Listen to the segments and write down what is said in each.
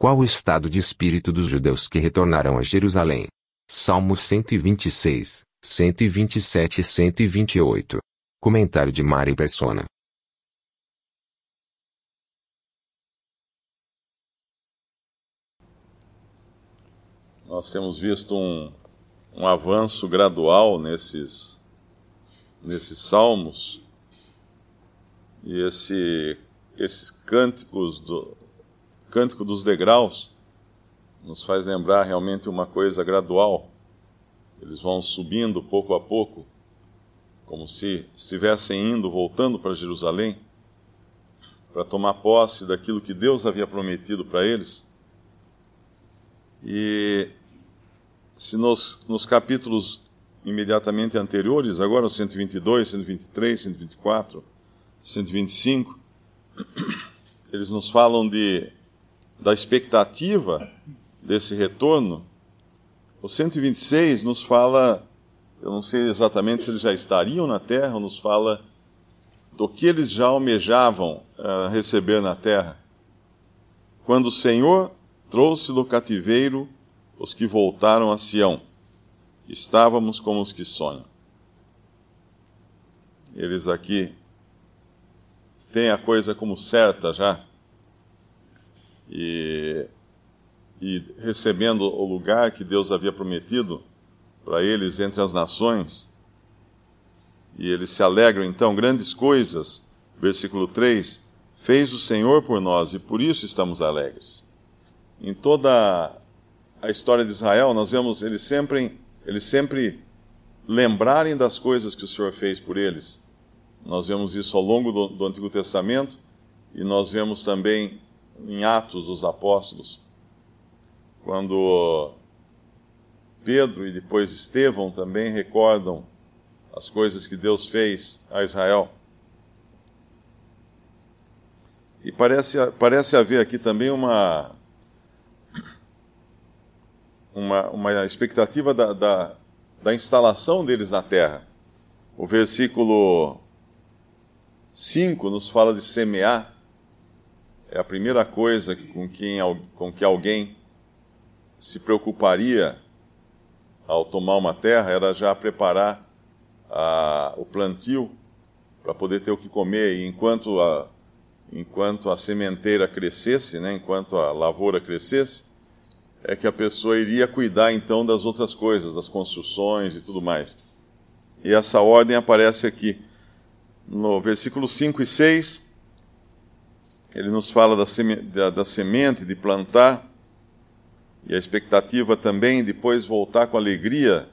Qual o estado de espírito dos judeus que retornaram a Jerusalém? Salmos 126, 127 e 128. Comentário de Mari Persona. Nós temos visto um, um avanço gradual nesses, nesses salmos e esse, esses cânticos do cântico dos degraus nos faz lembrar realmente uma coisa gradual. Eles vão subindo pouco a pouco, como se estivessem indo, voltando para Jerusalém, para tomar posse daquilo que Deus havia prometido para eles. E se nos, nos capítulos imediatamente anteriores, agora os 122, 123, 124, 125, eles nos falam de, da expectativa desse retorno. O 126 nos fala, eu não sei exatamente se eles já estariam na terra, nos fala do que eles já almejavam uh, receber na terra. Quando o Senhor trouxe do cativeiro os que voltaram a Sião. Estávamos como os que sonham. Eles aqui têm a coisa como certa já. E, e recebendo o lugar que Deus havia prometido para eles entre as nações. E eles se alegram então, grandes coisas. Versículo 3: Fez o Senhor por nós e por isso estamos alegres. Em toda a história de Israel, nós vemos eles sempre, eles sempre lembrarem das coisas que o Senhor fez por eles. Nós vemos isso ao longo do, do Antigo Testamento e nós vemos também em Atos dos Apóstolos, quando Pedro e depois Estevão também recordam as coisas que Deus fez a Israel. E parece, parece haver aqui também uma, uma, uma expectativa da, da, da instalação deles na terra. O versículo 5 nos fala de semear. É a primeira coisa com, quem, com que alguém se preocuparia ao tomar uma terra, era já preparar a, o plantio para poder ter o que comer. E enquanto a, enquanto a sementeira crescesse, né, enquanto a lavoura crescesse, é que a pessoa iria cuidar então das outras coisas, das construções e tudo mais. E essa ordem aparece aqui no versículo 5 e 6. Ele nos fala da, seme, da, da semente, de plantar, e a expectativa também depois voltar com alegria,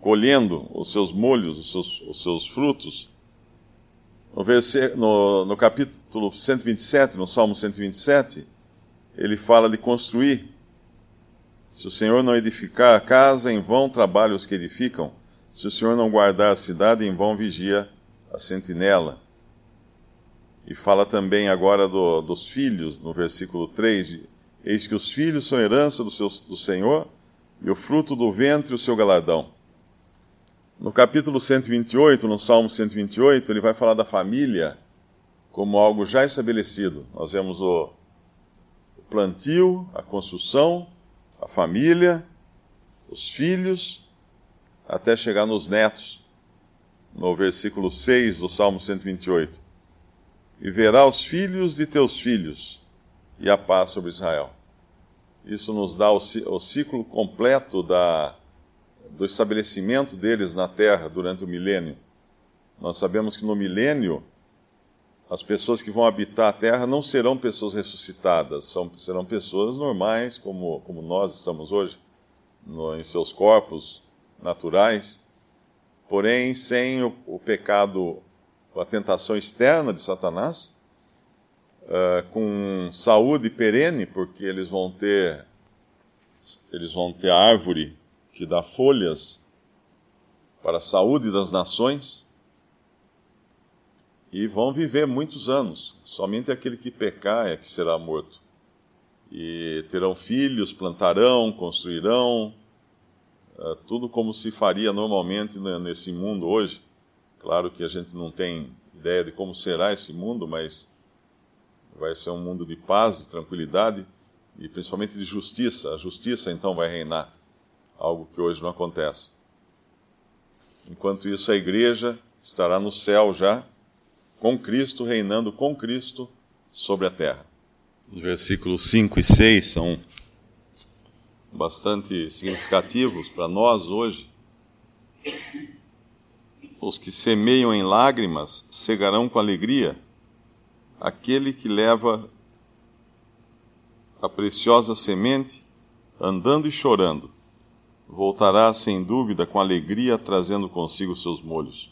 colhendo os seus molhos, os seus, os seus frutos. No, no, no capítulo 127, no Salmo 127, ele fala de construir se o Senhor não edificar a casa, em vão trabalham os que edificam. Se o Senhor não guardar a cidade, em vão vigia a sentinela. E fala também agora do, dos filhos, no versículo 3: Eis que os filhos são herança do, seu, do Senhor, e o fruto do ventre o seu galadão. No capítulo 128, no Salmo 128, ele vai falar da família como algo já estabelecido. Nós vemos o plantio, a construção, a família, os filhos, até chegar nos netos, no versículo 6 do Salmo 128. E verá os filhos de teus filhos, e a paz sobre Israel. Isso nos dá o, ciclo completo da, do estabelecimento deles na terra durante o milênio. Nós sabemos que no milênio as pessoas que vão habitar a terra não serão pessoas ressuscitadas, são, serão pessoas normais, como, como nós estamos hoje, no, em seus corpos naturais. porém sem o, o pecado, a tentação externa de Satanás, uh, com saúde perene, porque eles vão ter eles vão ter a árvore que dá folhas para a saúde das nações e vão viver muitos anos. Somente aquele que pecar é que será morto. E terão filhos, plantarão, construirão, uh, tudo como se faria normalmente nesse mundo hoje. Claro que a gente não tem ideia de como será esse mundo, mas vai ser um mundo de paz, de tranquilidade e principalmente de justiça. A justiça então vai reinar, algo que hoje não acontece. Enquanto isso, a igreja estará no céu já, com Cristo, reinando com Cristo sobre a terra. Os versículos 5 e 6 são bastante significativos para nós hoje. Os que semeiam em lágrimas cegarão com alegria. Aquele que leva a preciosa semente, andando e chorando, voltará sem dúvida com alegria, trazendo consigo seus molhos.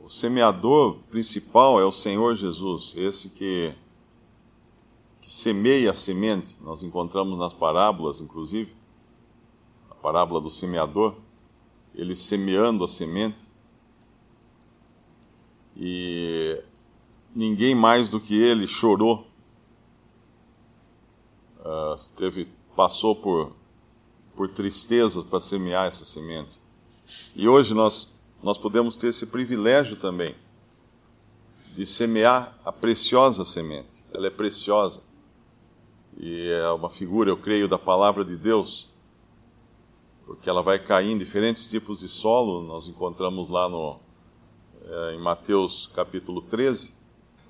O semeador principal é o Senhor Jesus, esse que, que semeia a semente. Nós encontramos nas parábolas, inclusive, a parábola do semeador, ele semeando a semente. E ninguém mais do que ele chorou uh, teve, passou por, por tristezas para semear essa semente. E hoje nós, nós podemos ter esse privilégio também de semear a preciosa semente. Ela é preciosa. E é uma figura, eu creio, da palavra de Deus, porque ela vai cair em diferentes tipos de solo. Nós encontramos lá no, é, em Mateus capítulo 13,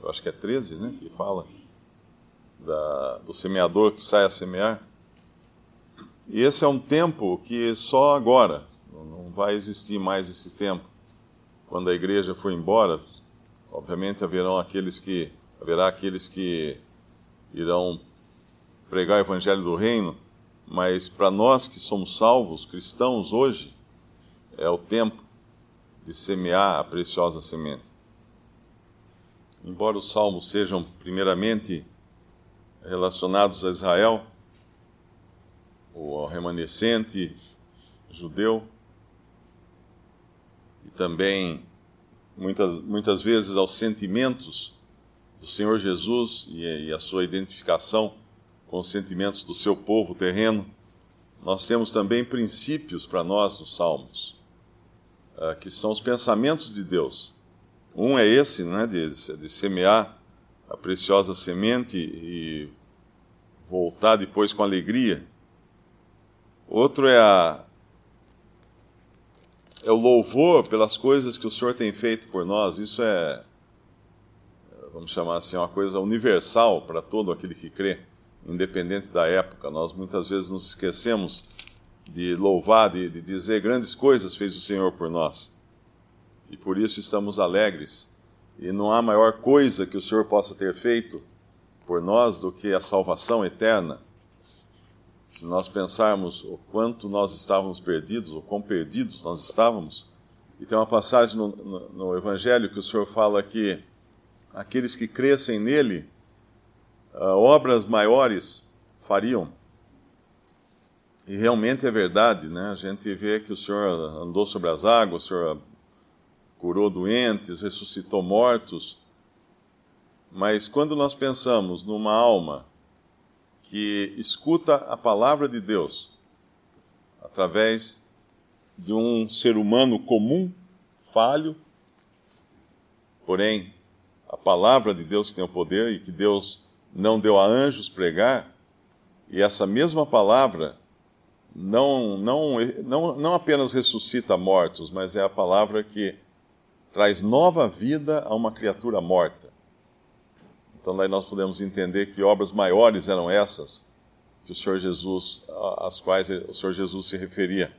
eu acho que é 13, né, que fala da, do semeador que sai a semear. E esse é um tempo que só agora, não vai existir mais esse tempo. Quando a igreja for embora, obviamente haverão aqueles que haverá aqueles que irão pregar o evangelho do reino, mas para nós que somos salvos, cristãos hoje, é o tempo de semear a preciosa semente. Embora os salmos sejam primeiramente relacionados a Israel, ou ao remanescente judeu, e também muitas, muitas vezes aos sentimentos do Senhor Jesus e, e a sua identificação com os sentimentos do seu povo terreno, nós temos também princípios para nós nos Salmos, uh, que são os pensamentos de Deus. Um é esse, né, de, de semear a preciosa semente e voltar depois com alegria. Outro é a é o louvor pelas coisas que o Senhor tem feito por nós. Isso é vamos chamar assim, uma coisa universal para todo aquele que crê, independente da época. Nós muitas vezes nos esquecemos de louvar, de, de dizer grandes coisas fez o Senhor por nós. E por isso estamos alegres e não há maior coisa que o Senhor possa ter feito por nós do que a salvação eterna. Se nós pensarmos o quanto nós estávamos perdidos, o quão perdidos nós estávamos, e tem uma passagem no, no, no Evangelho que o Senhor fala que aqueles que crescem nele, obras maiores fariam. E realmente é verdade, né? A gente vê que o Senhor andou sobre as águas, o Senhor curou doentes, ressuscitou mortos. Mas quando nós pensamos numa alma que escuta a palavra de Deus através de um ser humano comum, falho, porém a palavra de Deus tem o poder e que Deus não deu a anjos pregar, e essa mesma palavra não, não, não, não apenas ressuscita mortos, mas é a palavra que traz nova vida a uma criatura morta. Então daí nós podemos entender que obras maiores eram essas que o Senhor Jesus, às quais o Senhor Jesus se referia.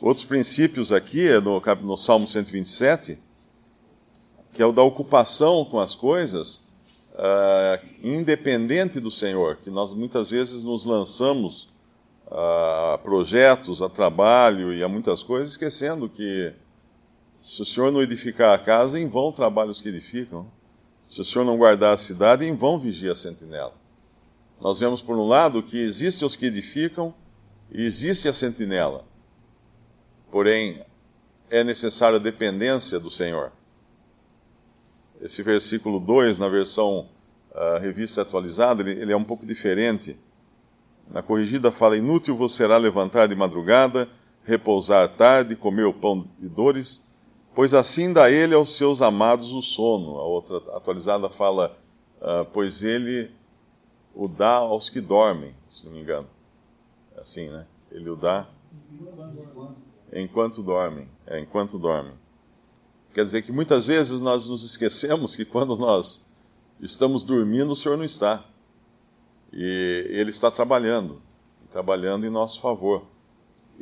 Outros princípios aqui é no, no Salmo 127, que é o da ocupação com as coisas, uh, independente do Senhor, que nós muitas vezes nos lançamos a projetos, a trabalho e a muitas coisas, esquecendo que se o Senhor não edificar a casa, em vão trabalhos que edificam. Se o Senhor não guardar a cidade, em vão vigia a sentinela. Nós vemos, por um lado, que existem os que edificam e existe a sentinela. Porém, é necessária a dependência do Senhor. Esse versículo 2, na versão uh, revista atualizada, ele, ele é um pouco diferente. Na corrigida fala: Inútil vos será levantar de madrugada, repousar tarde, comer o pão de dores, pois assim dá ele aos seus amados o sono. A outra atualizada fala: uh, Pois ele o dá aos que dormem, se não me engano. Assim, né? Ele o dá enquanto dormem. É, enquanto dormem. Quer dizer que muitas vezes nós nos esquecemos que quando nós estamos dormindo, o Senhor não está. E Ele está trabalhando, trabalhando em nosso favor.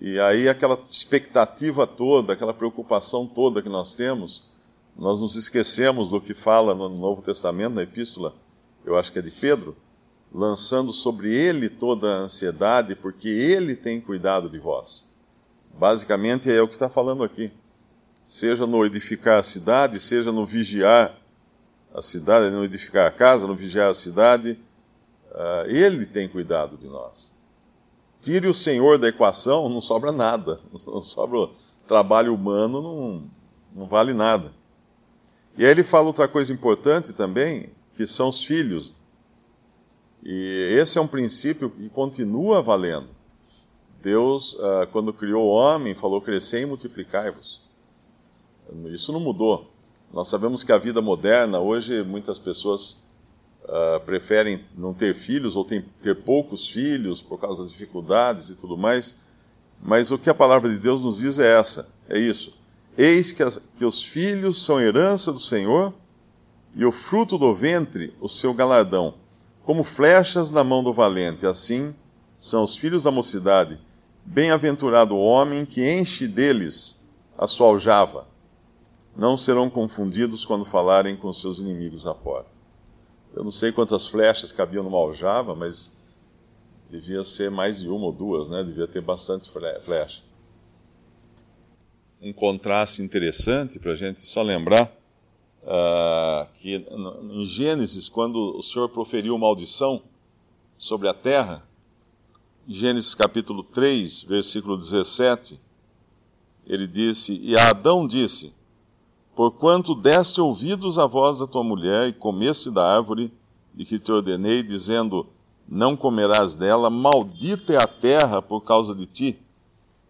E aí aquela expectativa toda, aquela preocupação toda que nós temos, nós nos esquecemos do que fala no Novo Testamento, na epístola, eu acho que é de Pedro, lançando sobre ele toda a ansiedade, porque ele tem cuidado de vós. Basicamente é o que está falando aqui. Seja no edificar a cidade, seja no vigiar a cidade, no edificar a casa, no vigiar a cidade, uh, ele tem cuidado de nós. Tire o Senhor da equação, não sobra nada. Não sobra trabalho humano, não, não vale nada. E aí ele fala outra coisa importante também, que são os filhos. E esse é um princípio que continua valendo. Deus, uh, quando criou o homem, falou: crescer e multiplicai-vos. Isso não mudou. Nós sabemos que a vida moderna, hoje, muitas pessoas uh, preferem não ter filhos ou tem, ter poucos filhos por causa das dificuldades e tudo mais. Mas o que a palavra de Deus nos diz é essa: é isso. Eis que, as, que os filhos são herança do Senhor e o fruto do ventre, o seu galardão como flechas na mão do valente. Assim são os filhos da mocidade. Bem-aventurado o homem que enche deles a sua aljava. Não serão confundidos quando falarem com seus inimigos à porta. Eu não sei quantas flechas cabiam numa aljava, mas devia ser mais de uma ou duas, né? Devia ter bastante flecha. Um contraste interessante para a gente só lembrar uh, que em Gênesis, quando o Senhor proferiu maldição sobre a terra, Gênesis capítulo 3, versículo 17, ele disse: E Adão disse: Porquanto deste ouvidos à voz da tua mulher e comeste da árvore de que te ordenei, dizendo: Não comerás dela, maldita é a terra por causa de ti,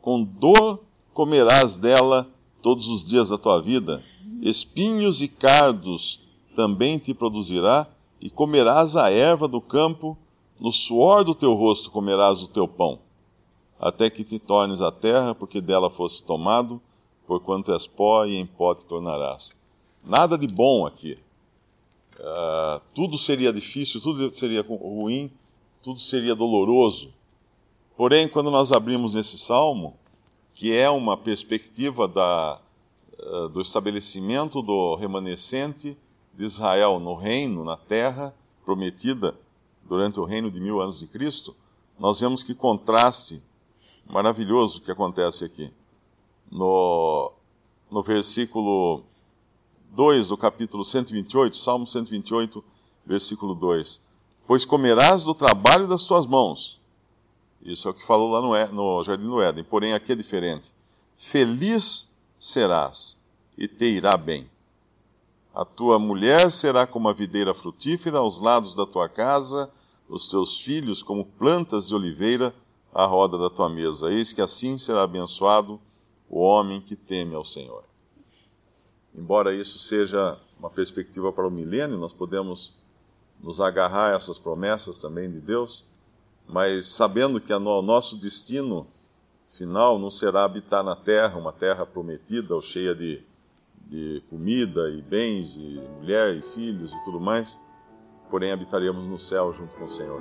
com dor comerás dela todos os dias da tua vida. Espinhos e cardos também te produzirá, e comerás a erva do campo, no suor do teu rosto comerás o teu pão, até que te tornes a terra, porque dela fosse tomado, porquanto és pó e em pó te tornarás. Nada de bom aqui. Uh, tudo seria difícil, tudo seria ruim, tudo seria doloroso. Porém, quando nós abrimos esse salmo, que é uma perspectiva da, eh, do estabelecimento do remanescente de Israel no reino, na terra prometida durante o reino de mil anos de Cristo, nós vemos que contraste maravilhoso que acontece aqui. No, no versículo 2 do capítulo 128, Salmo 128, versículo 2: Pois comerás do trabalho das tuas mãos. Isso é o que falou lá no, no Jardim do Éden, porém aqui é diferente. Feliz serás e te irá bem. A tua mulher será como a videira frutífera aos lados da tua casa, os teus filhos como plantas de oliveira à roda da tua mesa. Eis que assim será abençoado o homem que teme ao Senhor. Embora isso seja uma perspectiva para o milênio, nós podemos nos agarrar a essas promessas também de Deus, mas sabendo que o nosso destino final não será habitar na terra, uma terra prometida ou cheia de, de comida e bens, e mulher e filhos e tudo mais, porém habitaremos no céu junto com o Senhor.